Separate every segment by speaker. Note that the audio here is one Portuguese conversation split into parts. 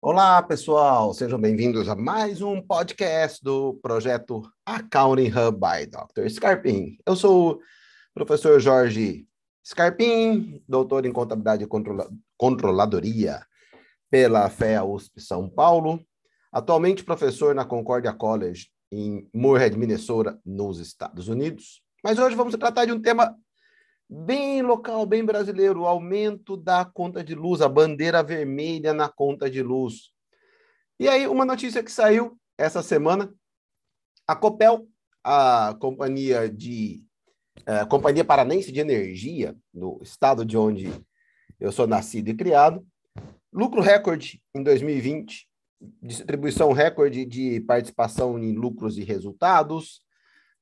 Speaker 1: Olá, pessoal, sejam bem-vindos a mais um podcast do projeto Accounting Hub by Dr. Scarpin. Eu sou o professor Jorge Scarpin, doutor em contabilidade e controla controladoria pela FEA USP São Paulo, atualmente professor na Concordia College em Moorhead, Minnesota, nos Estados Unidos. Mas hoje vamos tratar de um tema bem local, bem brasileiro, o aumento da conta de luz, a bandeira vermelha na conta de luz. E aí, uma notícia que saiu essa semana, a Copel, a companhia de a companhia paranense de energia no estado de onde eu sou nascido e criado, lucro recorde em 2020, distribuição recorde de participação em lucros e resultados,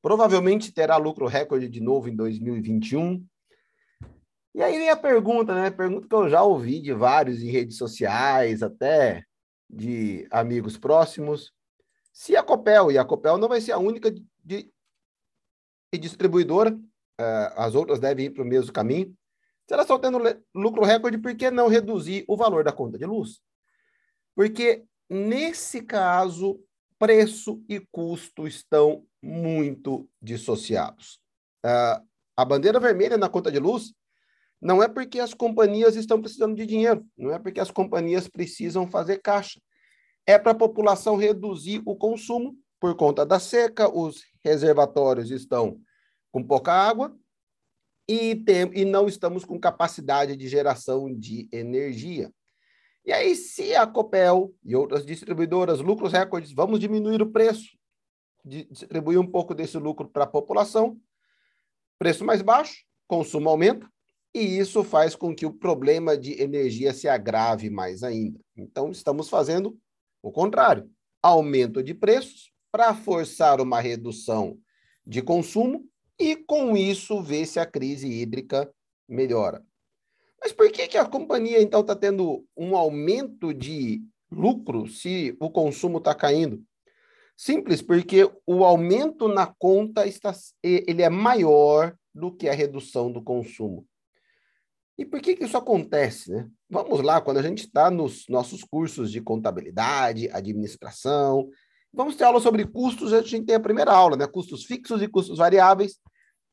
Speaker 1: provavelmente terá lucro recorde de novo em 2021, e aí vem a pergunta, né? Pergunta que eu já ouvi de vários em redes sociais, até de amigos próximos. Se a Copel, e a Copel não vai ser a única de, de distribuidora, uh, as outras devem ir para o mesmo caminho. Se elas estão tendo lucro recorde, por que não reduzir o valor da conta de luz? Porque, nesse caso, preço e custo estão muito dissociados. Uh, a bandeira vermelha na conta de luz não é porque as companhias estão precisando de dinheiro, não é porque as companhias precisam fazer caixa. É para a população reduzir o consumo por conta da seca, os reservatórios estão com pouca água e, tem, e não estamos com capacidade de geração de energia. E aí, se a Copel e outras distribuidoras, lucros recordes, vamos diminuir o preço, distribuir um pouco desse lucro para a população, preço mais baixo, consumo aumenta, e isso faz com que o problema de energia se agrave mais ainda. Então, estamos fazendo o contrário: aumento de preços para forçar uma redução de consumo e, com isso, ver se a crise hídrica melhora. Mas por que, que a companhia, então, está tendo um aumento de lucro se o consumo está caindo? Simples, porque o aumento na conta está, ele é maior do que a redução do consumo. E por que, que isso acontece? Né? Vamos lá, quando a gente está nos nossos cursos de contabilidade, administração, vamos ter aula sobre custos, a gente tem a primeira aula, né? Custos fixos e custos variáveis.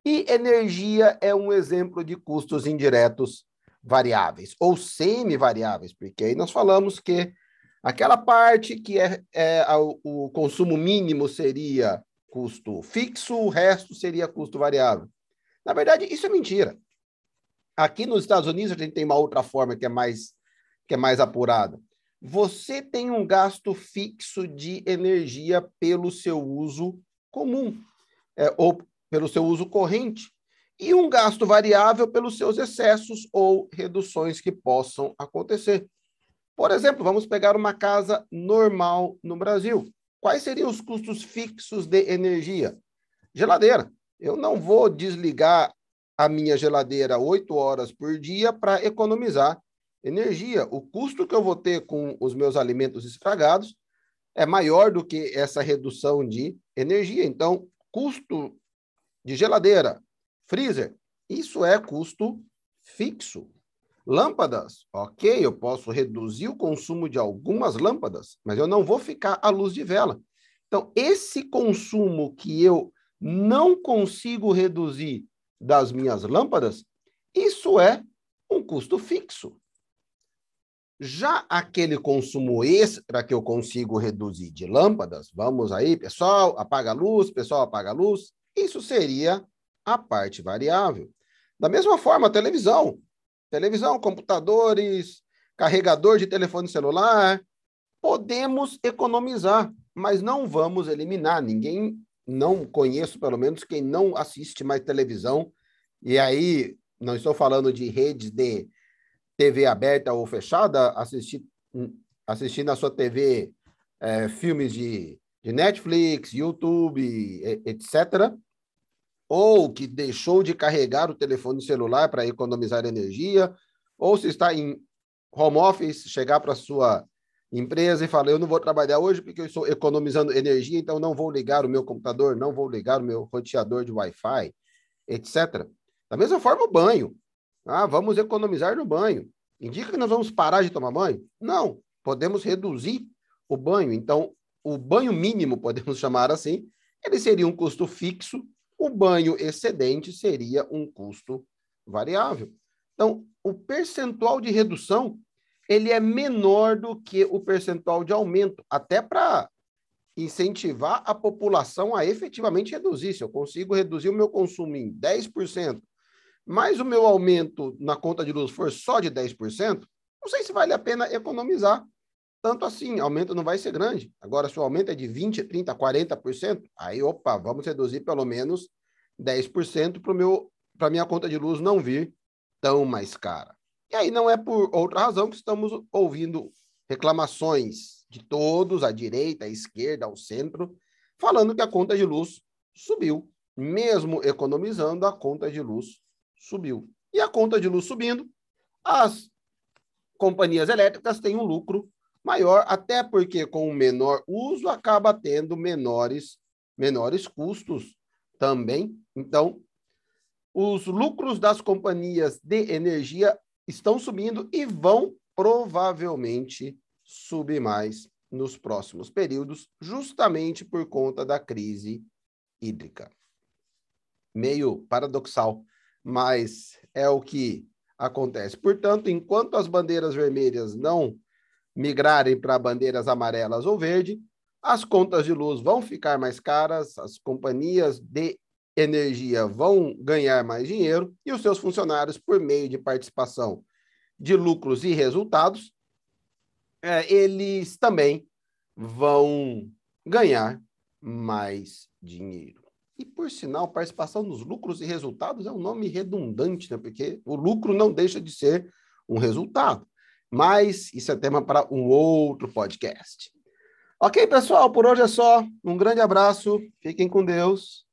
Speaker 1: E energia é um exemplo de custos indiretos variáveis, ou semi-variáveis, porque aí nós falamos que aquela parte que é, é o consumo mínimo seria custo fixo, o resto seria custo variável. Na verdade, isso é mentira. Aqui nos Estados Unidos a gente tem uma outra forma que é mais que é mais apurada. Você tem um gasto fixo de energia pelo seu uso comum é, ou pelo seu uso corrente e um gasto variável pelos seus excessos ou reduções que possam acontecer. Por exemplo, vamos pegar uma casa normal no Brasil. Quais seriam os custos fixos de energia? Geladeira. Eu não vou desligar a minha geladeira oito horas por dia para economizar energia. O custo que eu vou ter com os meus alimentos estragados é maior do que essa redução de energia. Então, custo de geladeira, freezer, isso é custo fixo. Lâmpadas, ok, eu posso reduzir o consumo de algumas lâmpadas, mas eu não vou ficar à luz de vela. Então, esse consumo que eu não consigo reduzir das minhas lâmpadas, isso é um custo fixo. Já aquele consumo extra que eu consigo reduzir de lâmpadas, vamos aí, pessoal, apaga a luz, pessoal, apaga a luz, isso seria a parte variável. Da mesma forma, televisão. Televisão, computadores, carregador de telefone celular, podemos economizar, mas não vamos eliminar. Ninguém não conheço, pelo menos, quem não assiste mais televisão. E aí, não estou falando de redes de TV aberta ou fechada, assistir, assistir na sua TV é, filmes de, de Netflix, YouTube, etc. Ou que deixou de carregar o telefone celular para economizar energia, ou se está em home office, chegar para a sua empresa e fala: Eu não vou trabalhar hoje porque eu estou economizando energia, então não vou ligar o meu computador, não vou ligar o meu roteador de Wi-Fi, etc. Da mesma forma, o banho. Ah, vamos economizar no banho. Indica que nós vamos parar de tomar banho? Não. podemos reduzir o banho. Então, o banho mínimo, podemos chamar assim, ele seria um custo fixo, o banho excedente seria um custo variável. Então, o percentual de redução ele é menor do que o percentual de aumento, até para incentivar a população a efetivamente reduzir. Se eu consigo reduzir o meu consumo em 10%, mas o meu aumento na conta de luz for só de 10%, não sei se vale a pena economizar. Tanto assim, aumento não vai ser grande. Agora, se o aumento é de 20%, 30%, 40%, aí, opa, vamos reduzir pelo menos 10% para a minha conta de luz não vir tão mais cara. E aí não é por outra razão que estamos ouvindo reclamações de todos, à direita, à esquerda, ao centro, falando que a conta de luz subiu. Mesmo economizando, a conta de luz subiu. E a conta de luz subindo, as companhias elétricas têm um lucro maior, até porque com o menor uso acaba tendo menores, menores custos também. Então, os lucros das companhias de energia estão subindo e vão provavelmente subir mais nos próximos períodos, justamente por conta da crise hídrica. Meio paradoxal, mas é o que acontece. Portanto, enquanto as bandeiras vermelhas não migrarem para bandeiras amarelas ou verde, as contas de luz vão ficar mais caras, as companhias de energia vão ganhar mais dinheiro e os seus funcionários, por meio de participação de lucros e resultados, é, eles também vão ganhar mais dinheiro. E, por sinal, participação nos lucros e resultados é um nome redundante, né? porque o lucro não deixa de ser um resultado. Mas isso é tema para um outro podcast. Ok, pessoal, por hoje é só. Um grande abraço, fiquem com Deus